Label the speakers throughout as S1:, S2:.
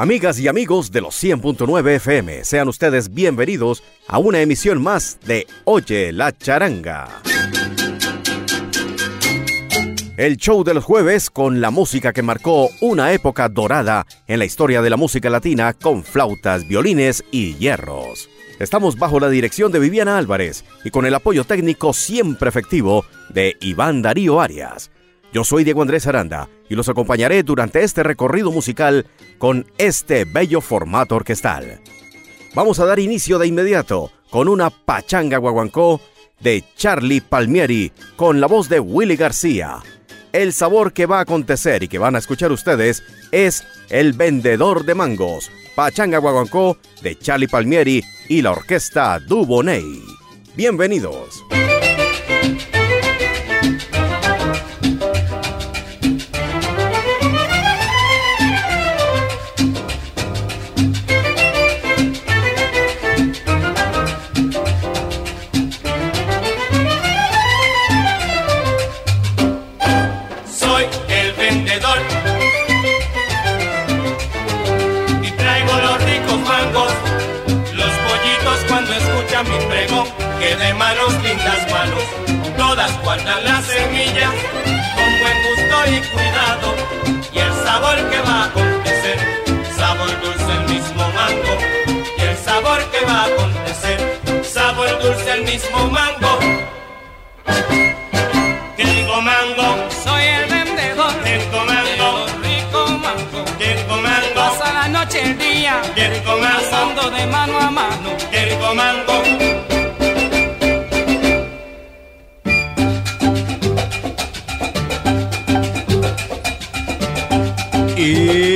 S1: Amigas y amigos de los 100.9 FM, sean ustedes bienvenidos a una emisión más de Oye la charanga. El show de los jueves con la música que marcó una época dorada en la historia de la música latina con flautas, violines y hierros. Estamos bajo la dirección de Viviana Álvarez y con el apoyo técnico siempre efectivo de Iván Darío Arias. Yo soy Diego Andrés Aranda y los acompañaré durante este recorrido musical con este bello formato orquestal. Vamos a dar inicio de inmediato con una pachanga guaguancó de Charlie Palmieri con la voz de Willy García. El sabor que va a acontecer y que van a escuchar ustedes es El Vendedor de Mangos, pachanga guaguancó de Charlie Palmieri y la orquesta Duboney. Bienvenidos.
S2: Guardan las semillas con buen gusto y cuidado y el sabor que va a acontecer, sabor dulce el mismo mango y el sabor que va a acontecer, sabor dulce el mismo mango. Que digo mango,
S3: soy el vendedor.
S2: Rico mango,
S3: rico mango, pasa la noche el día,
S2: mango,
S3: pasando de mano a mano,
S2: rico mango. Yeah.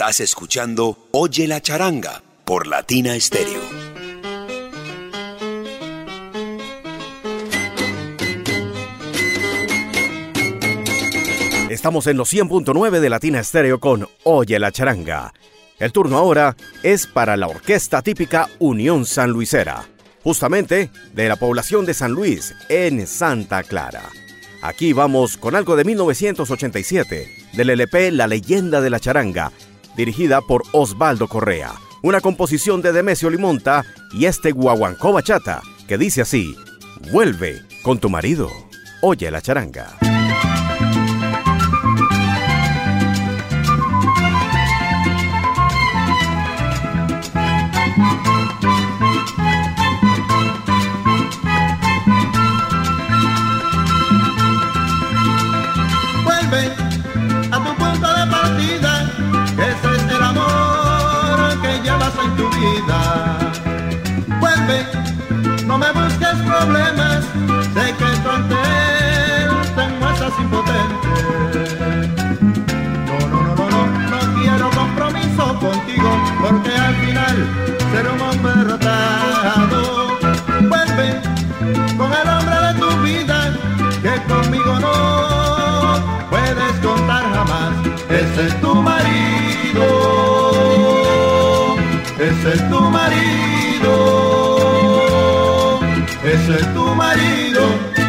S4: Escuchando Oye la charanga por Latina Stereo.
S1: Estamos en los 100.9 de Latina Stereo con Oye la charanga. El turno ahora es para la orquesta típica Unión San Luisera, justamente de la población de San Luis, en Santa Clara. Aquí vamos con algo de 1987, del LP La leyenda de la charanga, dirigida por Osvaldo Correa. Una composición de Demesio Limonta y este guaguancó bachata que dice así: Vuelve con tu marido. Oye la charanga.
S5: Me busques problemas, sé que él te muestras impotente. No, no, no, no, no, no quiero compromiso contigo, porque al final seré un hombre derrotado. Vuelve con el hombre de tu vida, que conmigo no puedes contar jamás. Ese es tu marido, ese es tu marido, ese es tu marido.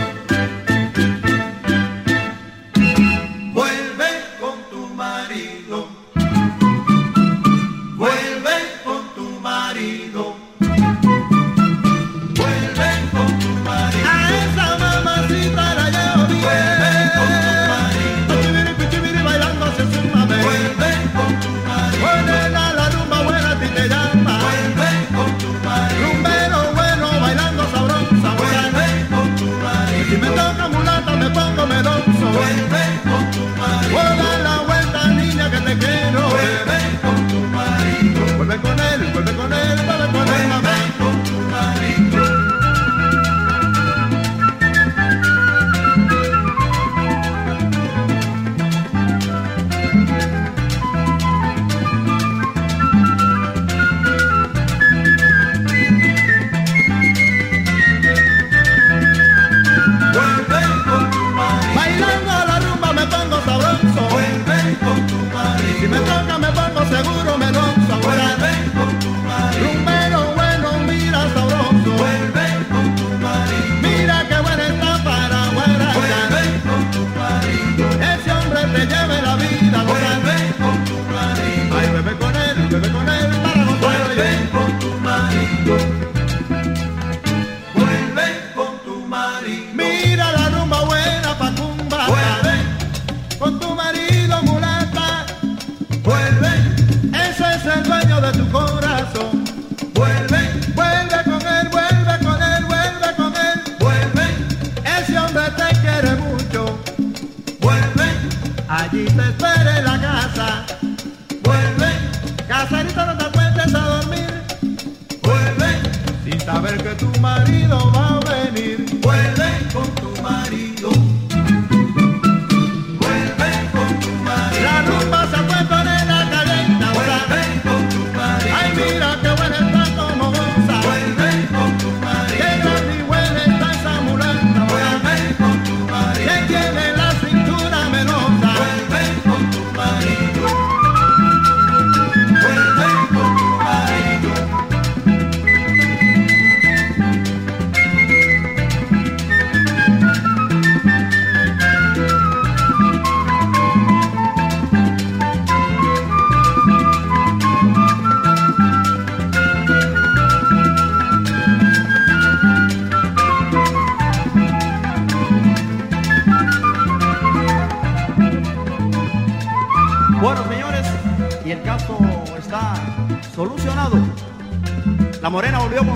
S5: Marido va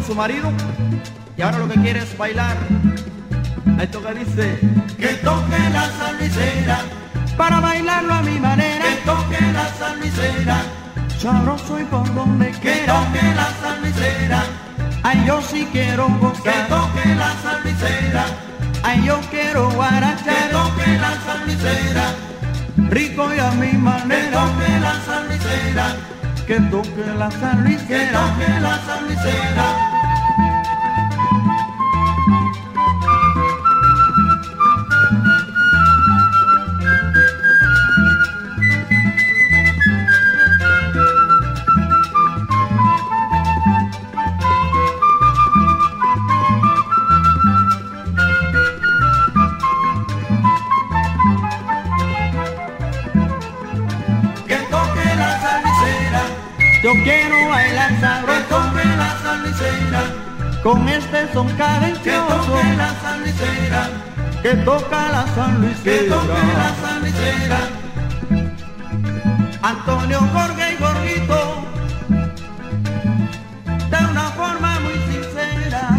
S6: su marido y ahora lo que quiere es bailar. Esto que dice,
S5: Que toque la salvicera,
S6: para bailarlo a mi manera,
S5: que toque la salvicera,
S6: sabroso y por donde
S5: que
S6: quiera.
S5: toque la salvicera,
S6: Ay, yo sí quiero
S5: que
S6: gozar,
S5: toque la salvicera,
S6: ay, yo quiero
S5: que
S6: guarachar,
S5: toque la salvicera,
S6: rico y a mi
S5: que
S6: manera,
S5: toque la salvicera,
S6: que toque la
S5: que
S6: salvicera.
S5: toque la salvicera.
S6: Con este son
S5: que
S6: cadencioso
S5: toque la salvicera,
S6: que toca la San Luis.
S5: que toque la salvicera.
S6: Antonio Jorge y Gorrito, de una forma muy sincera,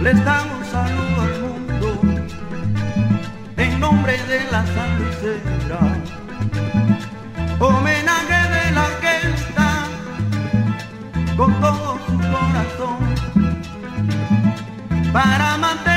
S6: les damos un saludo al mundo en nombre de la San Luisera. para mantener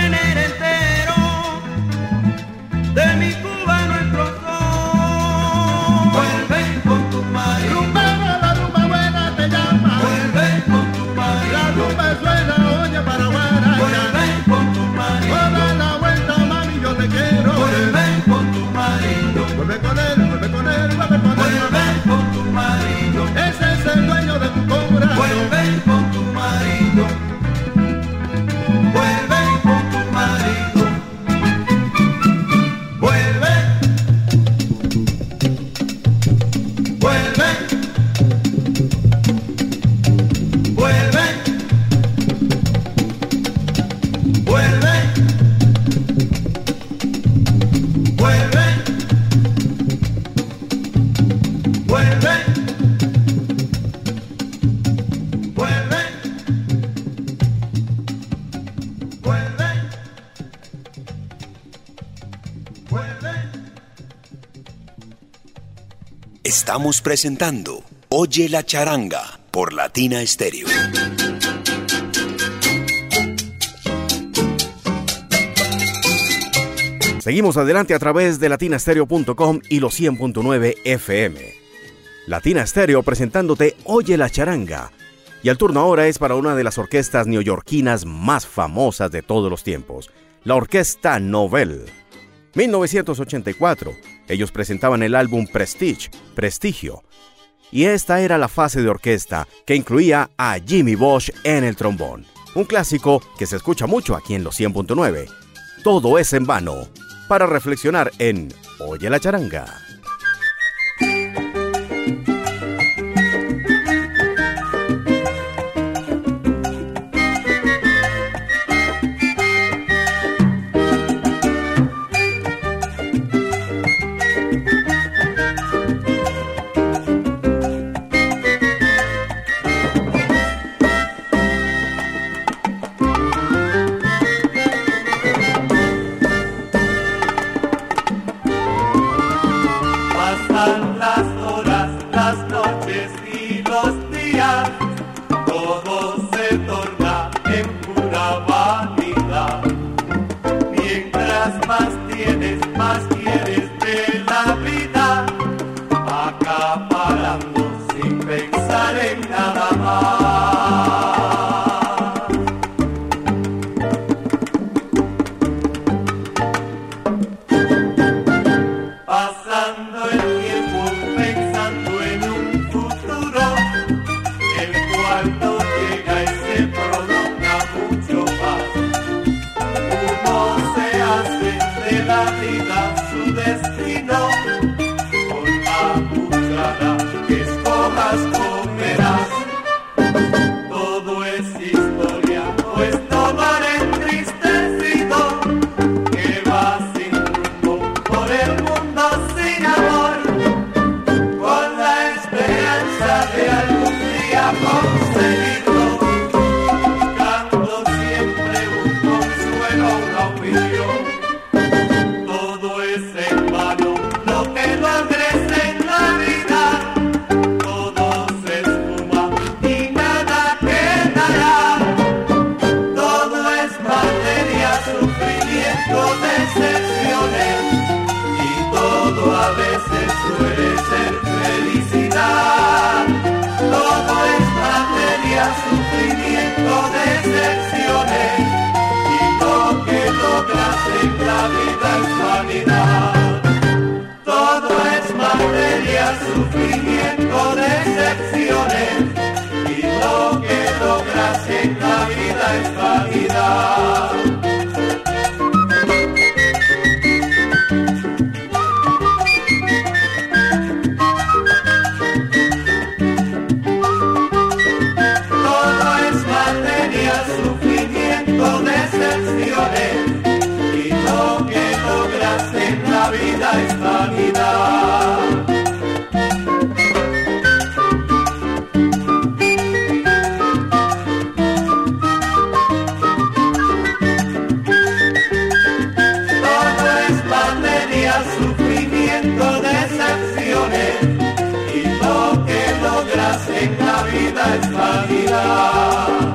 S4: Estamos presentando Oye la charanga por Latina Stereo.
S1: Seguimos adelante a través de latinastereo.com y los 100.9 FM. Latina Stereo presentándote Oye la charanga. Y el turno ahora es para una de las orquestas neoyorquinas más famosas de todos los tiempos, la Orquesta Novel. 1984, ellos presentaban el álbum Prestige, Prestigio. Y esta era la fase de orquesta que incluía a Jimmy Bosch en el trombón. Un clásico que se escucha mucho aquí en los 100.9. Todo es en vano. Para reflexionar en Oye la charanga.
S2: Todo se suma y nada quedará.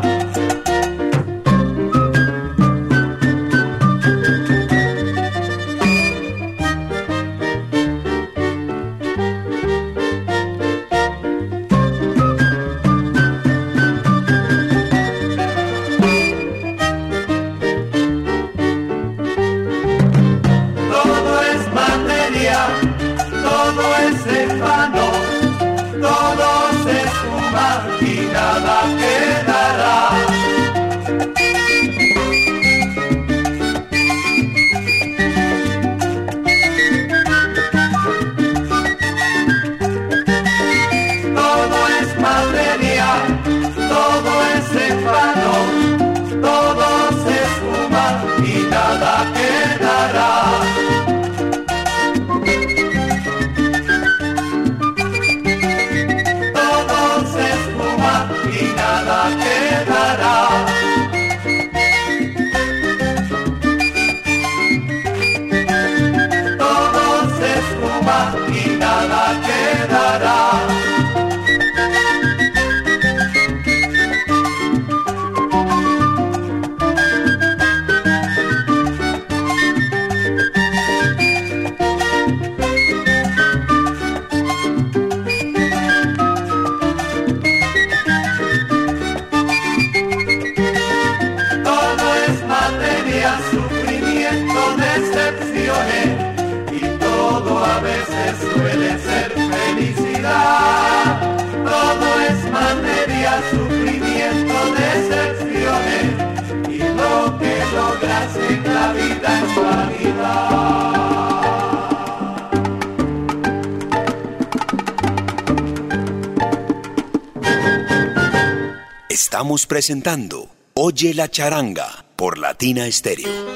S2: En la vida vanidad.
S4: Estamos presentando Oye la charanga por Latina Estéreo.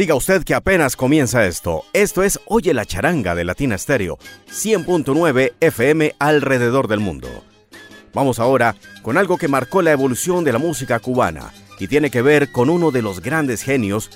S1: Siga usted que apenas comienza esto. Esto es Oye la charanga de Latina Stereo, 100.9 FM alrededor del mundo. Vamos ahora con algo que marcó la evolución de la música cubana y tiene que ver con uno de los grandes genios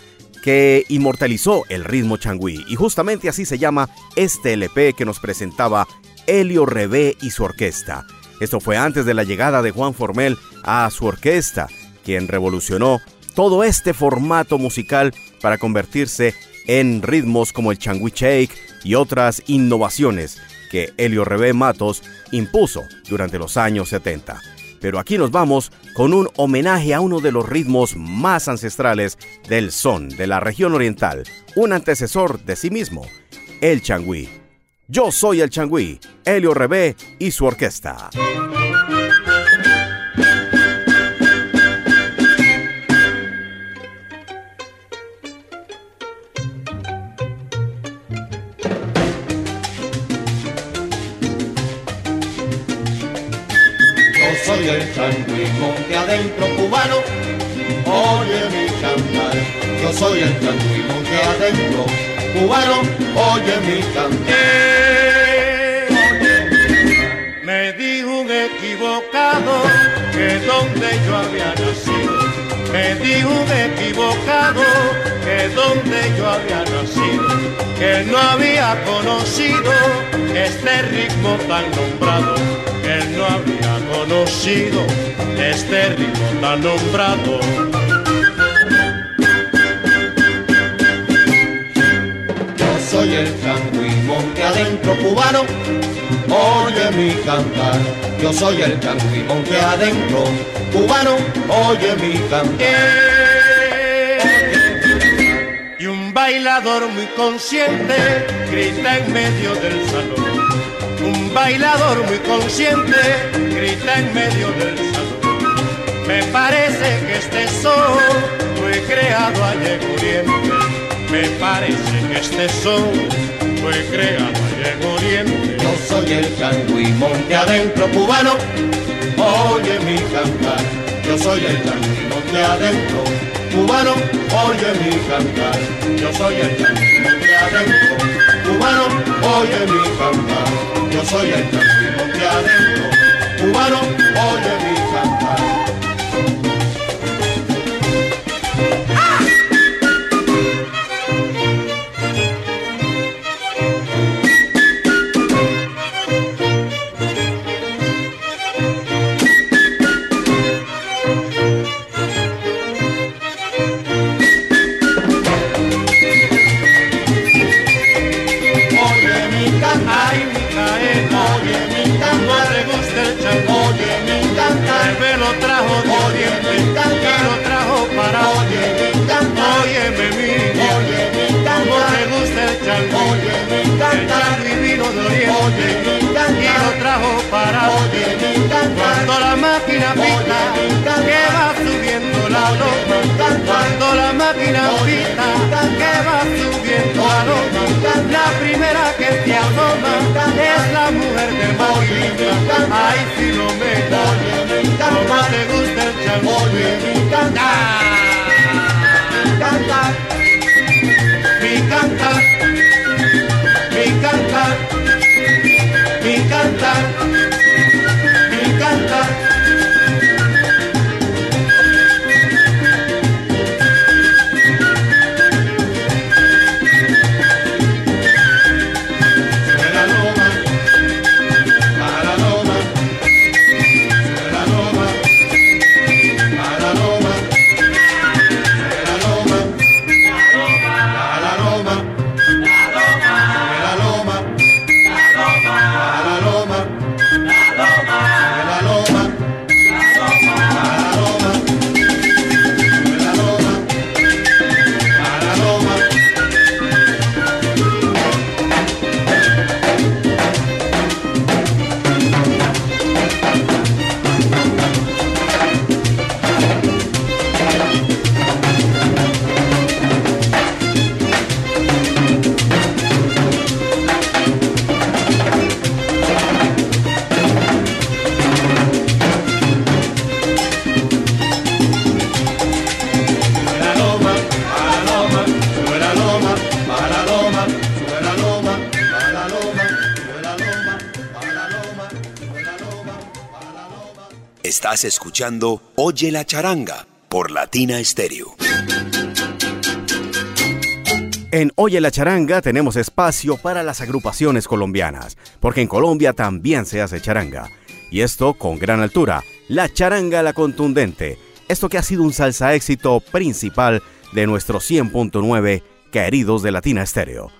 S1: que inmortalizó el ritmo changüí y justamente así se llama este LP que nos presentaba Helio Rebé y su orquesta. Esto fue antes de la llegada de Juan Formel a su orquesta, quien revolucionó todo este formato musical para convertirse en ritmos como el changüí shake y otras innovaciones que Helio Rebé Matos impuso durante los años 70. Pero aquí nos vamos con un homenaje a uno de los ritmos más ancestrales del son de la región oriental, un antecesor de sí mismo, el changüí. Yo soy el changüí, Helio Rebé y su orquesta.
S2: Soy el changüí, monte adentro cubano, oye mi cantar. Yo soy el changüí, monte adentro cubano, oye mi cantar. Me dijo un equivocado que donde yo había nacido. Me dijo un equivocado que donde yo había nacido, que no había conocido este ritmo tan nombrado, que no había conocido este ritmo tan nombrado. Yo soy el changüí, monte adentro cubano, oye mi cantar. Yo soy el changüí, monte adentro cubano, oye mi cantar. Y un bailador muy consciente grita en medio del salón. Un bailador muy consciente grita en medio del salón. Me parece que este son fue creado ayer en Oriente. Me parece que este son fue creado ayer en Oriente. Yo soy el changüí, monte adentro cubano, oye mi cantar. Yo soy el changüí, monte adentro cubano, oye mi cantar. Yo soy el changüí, monte adentro cubano, oye mi cantar. Yo soy el changüí, monte adentro cubano, oye mi cantar. Mi cantar, el chango vino de oriente, oye mi cantar, y lo trajo para oye mi cantar, cuando la máquina pita, que va subiendo la nota, cuando la máquina pita, que va subiendo la nota, la primera que te asoma es la mujer de Maquilita. Ay, Filomena, como te gusta el chango. mi cantar, cantar,
S4: Estás escuchando Oye la charanga por Latina Stereo.
S7: En Oye la charanga tenemos espacio para las agrupaciones colombianas, porque en Colombia también se hace charanga. Y esto con gran altura, la charanga la contundente, esto que ha sido un salsa éxito principal de nuestro 100.9 queridos de Latina Stereo.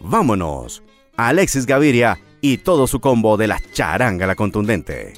S7: Vámonos, Alexis Gaviria y todo su combo de la charanga la contundente.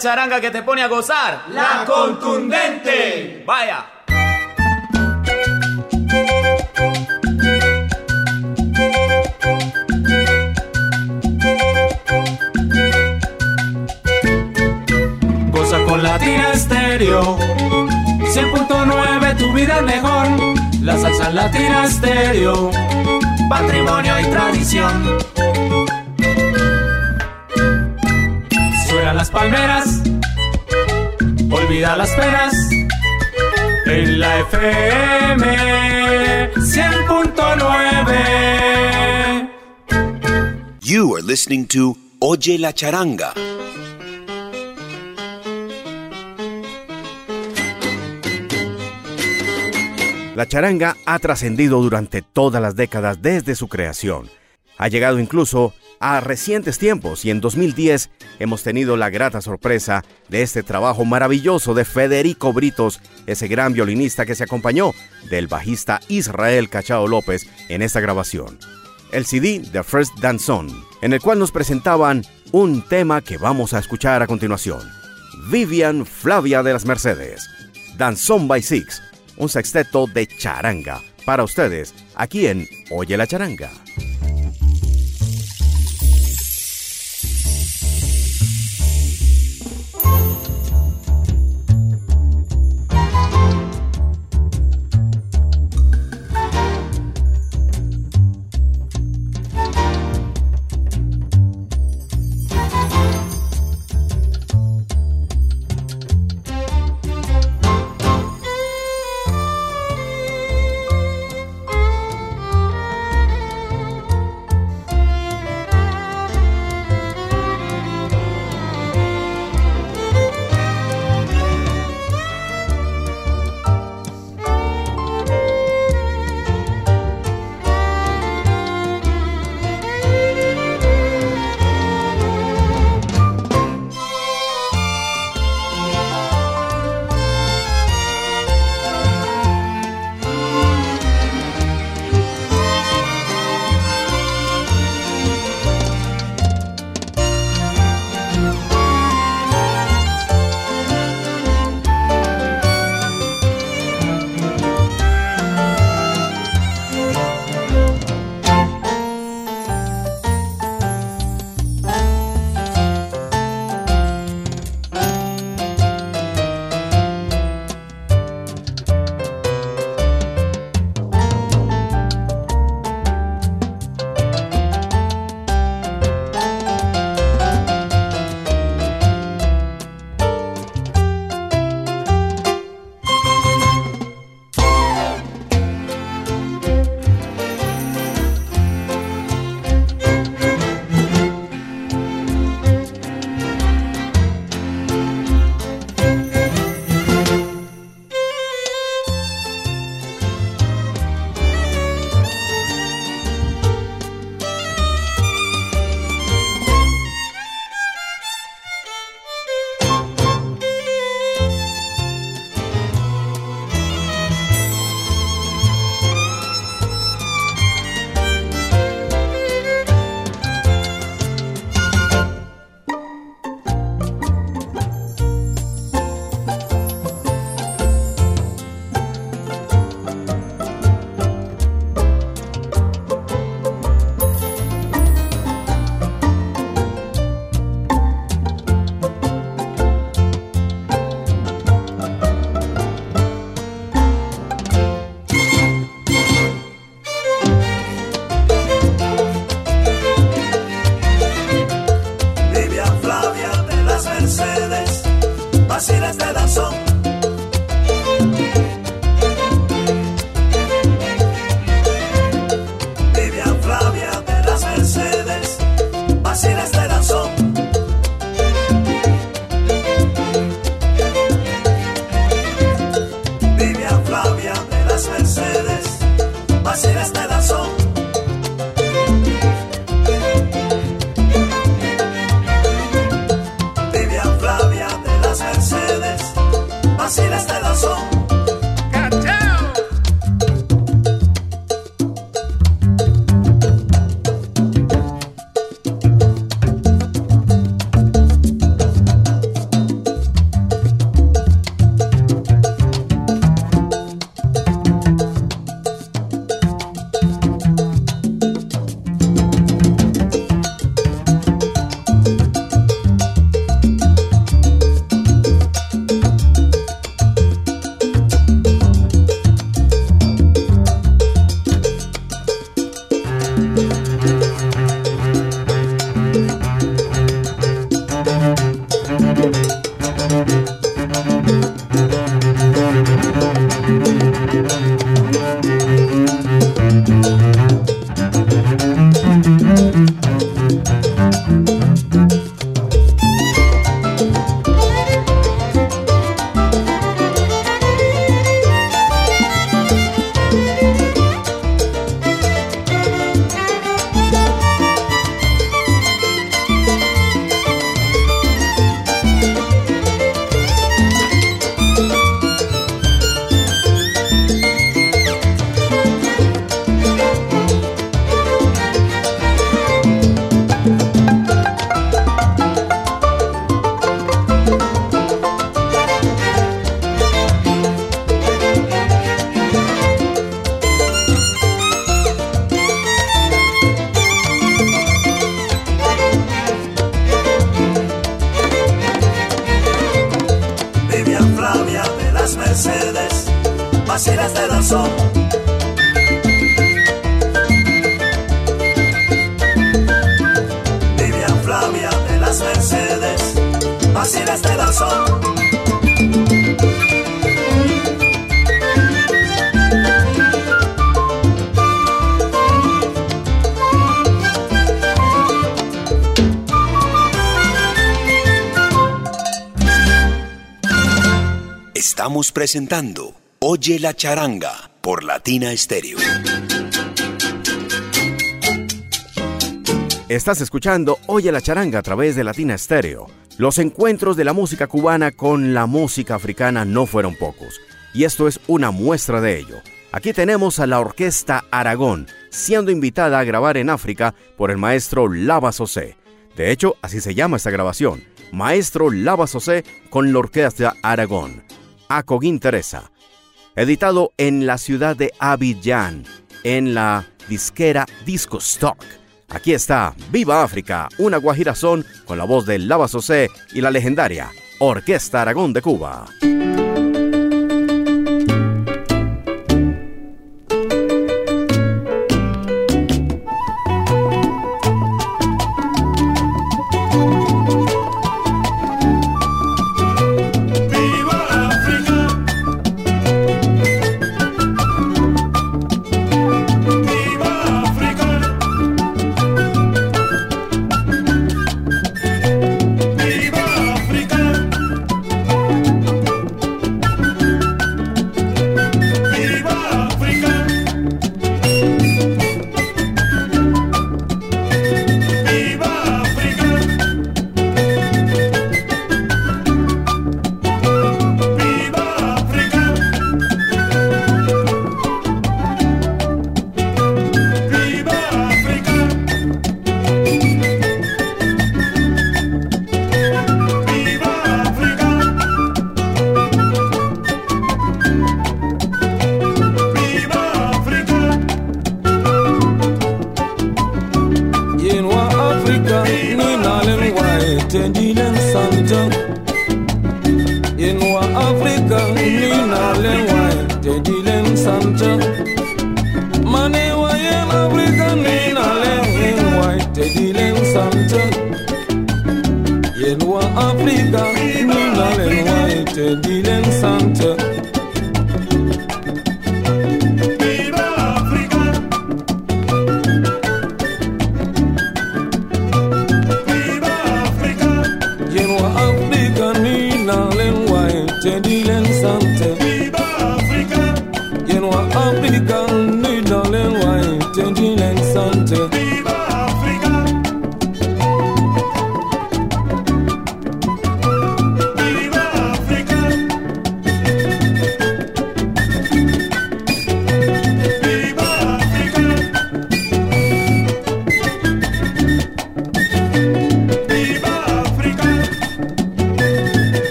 S8: Charanga que te pone a gozar?
S2: La contundente.
S8: Vaya.
S3: Goza con Latina Stereo. 100.9 tu vida es mejor. La salsa Latina Stereo. Patrimonio y tradición. Suena las palmeras. Olvida las penas. En la FM 100.9.
S4: You are listening to Oye la Charanga.
S1: La charanga ha trascendido durante todas las décadas desde su creación. Ha llegado incluso a recientes tiempos y en 2010 hemos tenido la grata sorpresa de este trabajo maravilloso de Federico Britos, ese gran violinista que se acompañó del bajista Israel Cachao López en esta grabación. El CD The First Danzón, en el cual nos presentaban un tema que vamos a escuchar a continuación. Vivian Flavia de las Mercedes, Danzón by Six, un sexteto de charanga para ustedes aquí en Oye la Charanga.
S4: Oye la charanga por Latina Stereo.
S9: Estás escuchando Oye la charanga a través de Latina Stereo. Los encuentros de la música cubana con la música africana no fueron pocos, y esto es una muestra de ello. Aquí tenemos a la Orquesta Aragón, siendo invitada a grabar en África por el maestro Lava Sosé. De hecho, así se llama esta grabación, Maestro Lava Sosé con la Orquesta Aragón. Acoguín Teresa, editado en la ciudad de Abidjan, en la disquera Disco Stock. Aquí está Viva África, una guajirazón con la voz de Lava Sosé y la legendaria Orquesta Aragón de Cuba.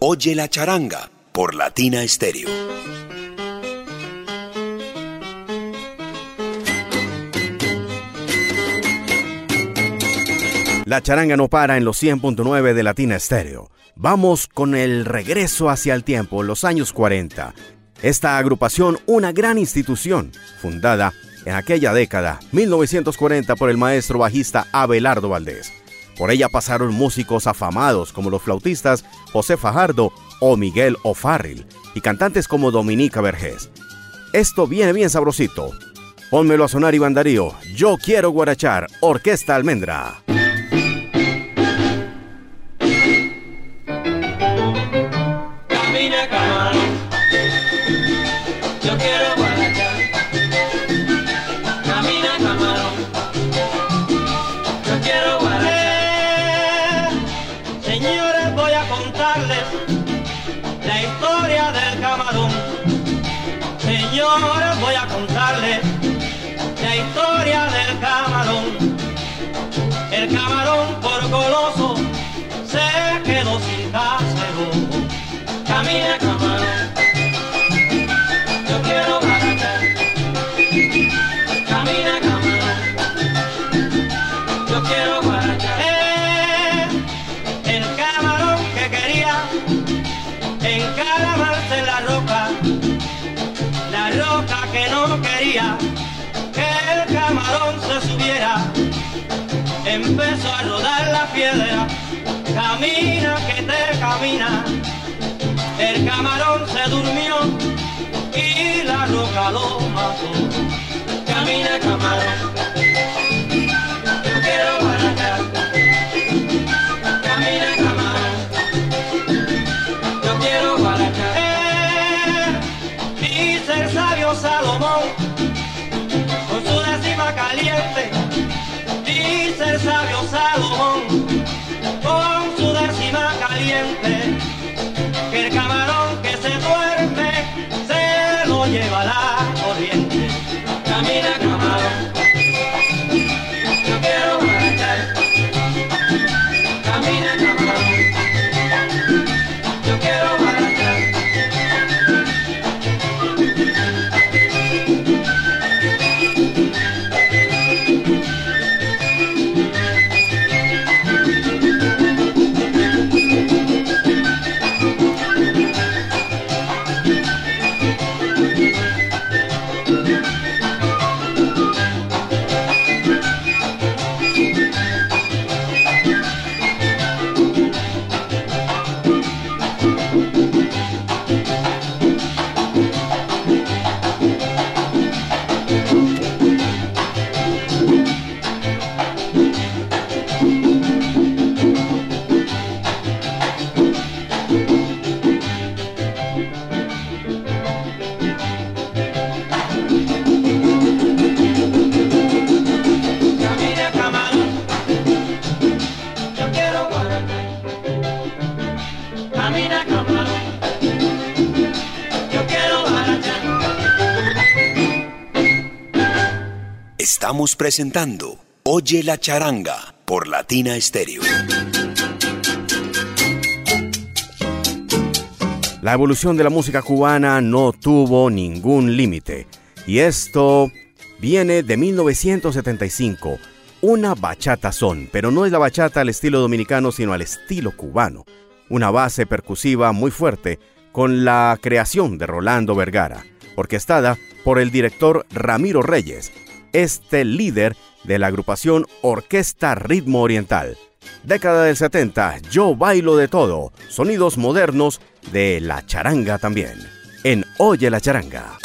S4: Oye la charanga por Latina Stereo.
S1: La charanga no para en los 100.9 de Latina Stereo. Vamos con el regreso hacia el tiempo, los años 40. Esta agrupación, una gran institución, fundada en aquella década, 1940, por el maestro bajista Abelardo Valdés. Por ella pasaron músicos afamados como los flautistas José Fajardo o Miguel O'Farrill y cantantes como Dominica Vergés. Esto viene bien sabrosito. Pónmelo a sonar Iván Darío. Yo quiero guarachar. Orquesta Almendra.
S10: 啊 durmió y la roca lo mató.
S2: Camina camarón,
S4: Presentando Oye la charanga por Latina Stereo.
S1: La evolución de la música cubana no tuvo ningún límite. Y esto viene de 1975. Una bachata son, pero no es la bachata al estilo dominicano, sino al estilo cubano. Una base percusiva muy fuerte, con la creación de Rolando Vergara, orquestada por el director Ramiro Reyes, este líder de la agrupación Orquesta Ritmo Oriental. Década del 70, yo bailo de todo, sonidos modernos de la charanga también. En Oye la charanga.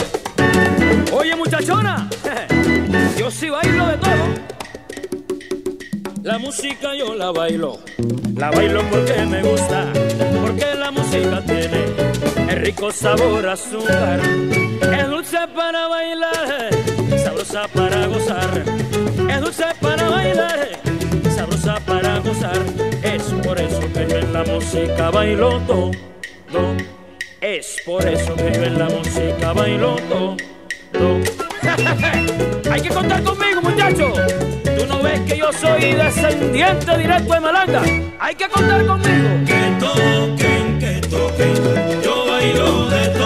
S11: Oye muchachona, yo sí bailo de todo. La música yo la bailo, la bailo porque me gusta, porque la música tiene el rico sabor azúcar. Es dulce para bailar, para gozar. Es dulce para bailar, sabrosa para gozar. Es por eso que yo en la música bailo todo. Es por eso que yo en la música bailo todo. Hay que contar conmigo, muchachos. Tú no ves que yo soy descendiente directo de Malanga. Hay que contar conmigo.
S2: Que toquen, que toquen. Yo bailo de todo.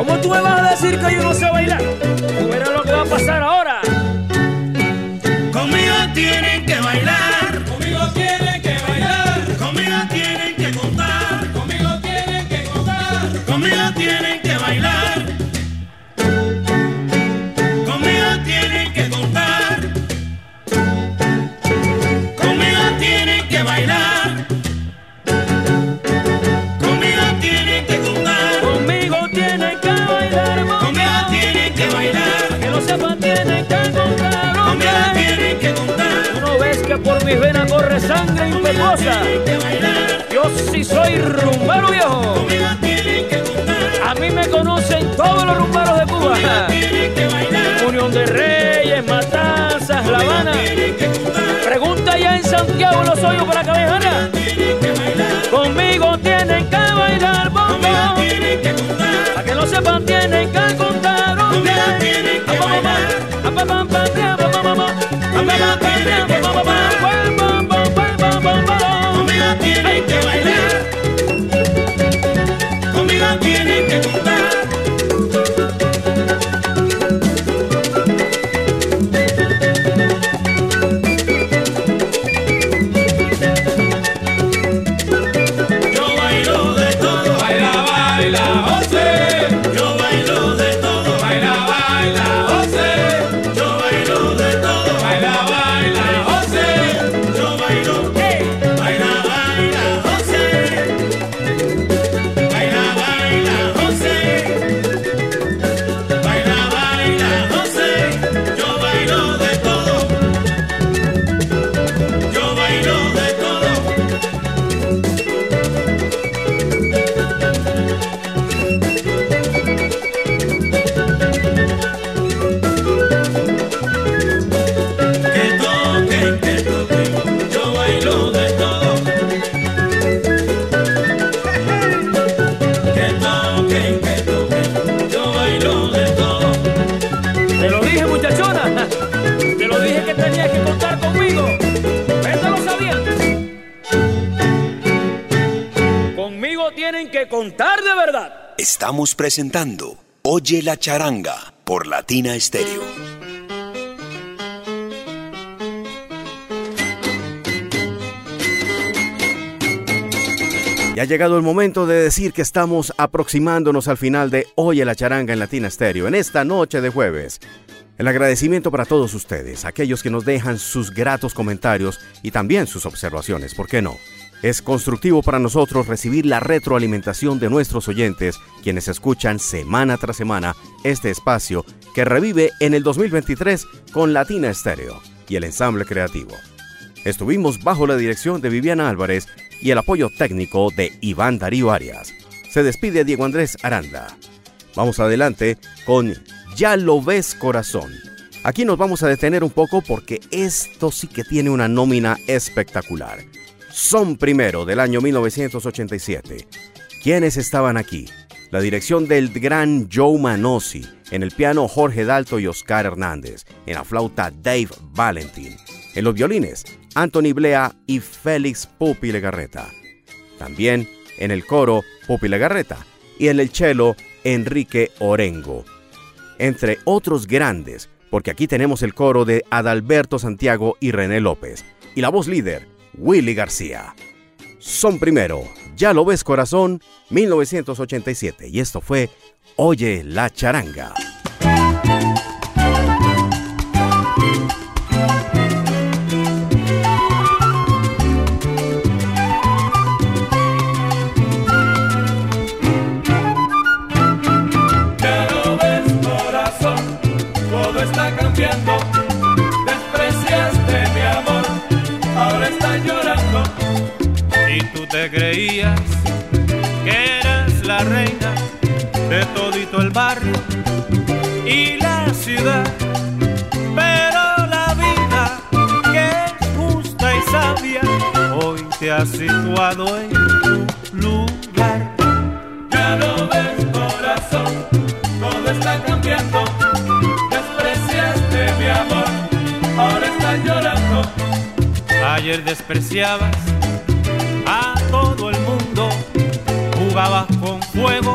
S11: ¿Cómo tú me vas a decir que yo no sé bailar? Mis venas corre sangre impetuosa. Yo sí soy rumbero viejo. A mí me conocen todos los rumberos de Cuba. Unión de Reyes, Matanzas, La Habana. Pregunta ya en Santiago los hoyos para Cabejana. Conmigo tienen que bailar
S2: contar.
S11: Para que lo sepan tienen que contar.
S2: Bailar. Conmigo tienen que bailar. Conmigo tienen que contar.
S11: Verdad.
S4: Estamos presentando Oye la charanga por Latina Estéreo.
S1: Y ha llegado el momento de decir que estamos aproximándonos al final de Oye la charanga en Latina Stereo, en esta noche de jueves. El agradecimiento para todos ustedes, aquellos que nos dejan sus gratos comentarios y también sus observaciones, ¿por qué no? Es constructivo para nosotros recibir la retroalimentación de nuestros oyentes, quienes escuchan semana tras semana este espacio que revive en el 2023 con Latina Stereo y el ensamble creativo. Estuvimos bajo la dirección de Viviana Álvarez y el apoyo técnico de Iván Darío Arias. Se despide Diego Andrés Aranda. Vamos adelante con Ya lo ves corazón. Aquí nos vamos a detener un poco porque esto sí que tiene una nómina espectacular. Son primero del año 1987. ¿Quiénes estaban aquí? La dirección del gran Joe Manosi, en el piano Jorge Dalto y Oscar Hernández, en la flauta Dave Valentin, en los violines Anthony Blea y Félix Pupi Legarreta. También en el coro Pupi Legarreta y en el cello Enrique Orengo. Entre otros grandes, porque aquí tenemos el coro de Adalberto Santiago y René López, y la voz líder, Willy García. Son primero, Ya lo ves corazón, 1987. Y esto fue Oye la charanga.
S12: Te creías que eras la reina de todito el barrio y la ciudad. Pero la vida, que es justa y sabia, hoy te ha situado en Ayer despreciabas todo el mundo jugaba con fuego